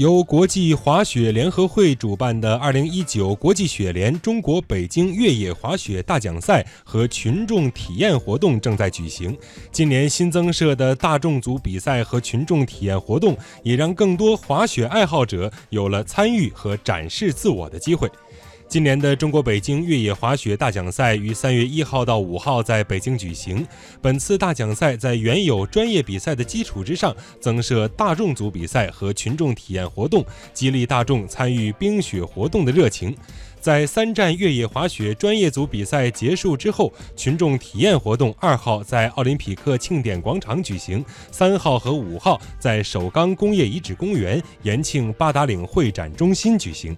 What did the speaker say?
由国际滑雪联合会主办的2019国际雪联中国北京越野滑雪大奖赛和群众体验活动正在举行。今年新增设的大众组比赛和群众体验活动，也让更多滑雪爱好者有了参与和展示自我的机会。今年的中国北京越野滑雪大奖赛于三月一号到五号在北京举行。本次大奖赛在原有专业比赛的基础之上，增设大众组比赛和群众体验活动，激励大众参与冰雪活动的热情。在三站越野滑雪专业组比赛结束之后，群众体验活动二号在奥林匹克庆典广场举行，三号和五号在首钢工业遗址公园、延庆八达岭会展中心举行。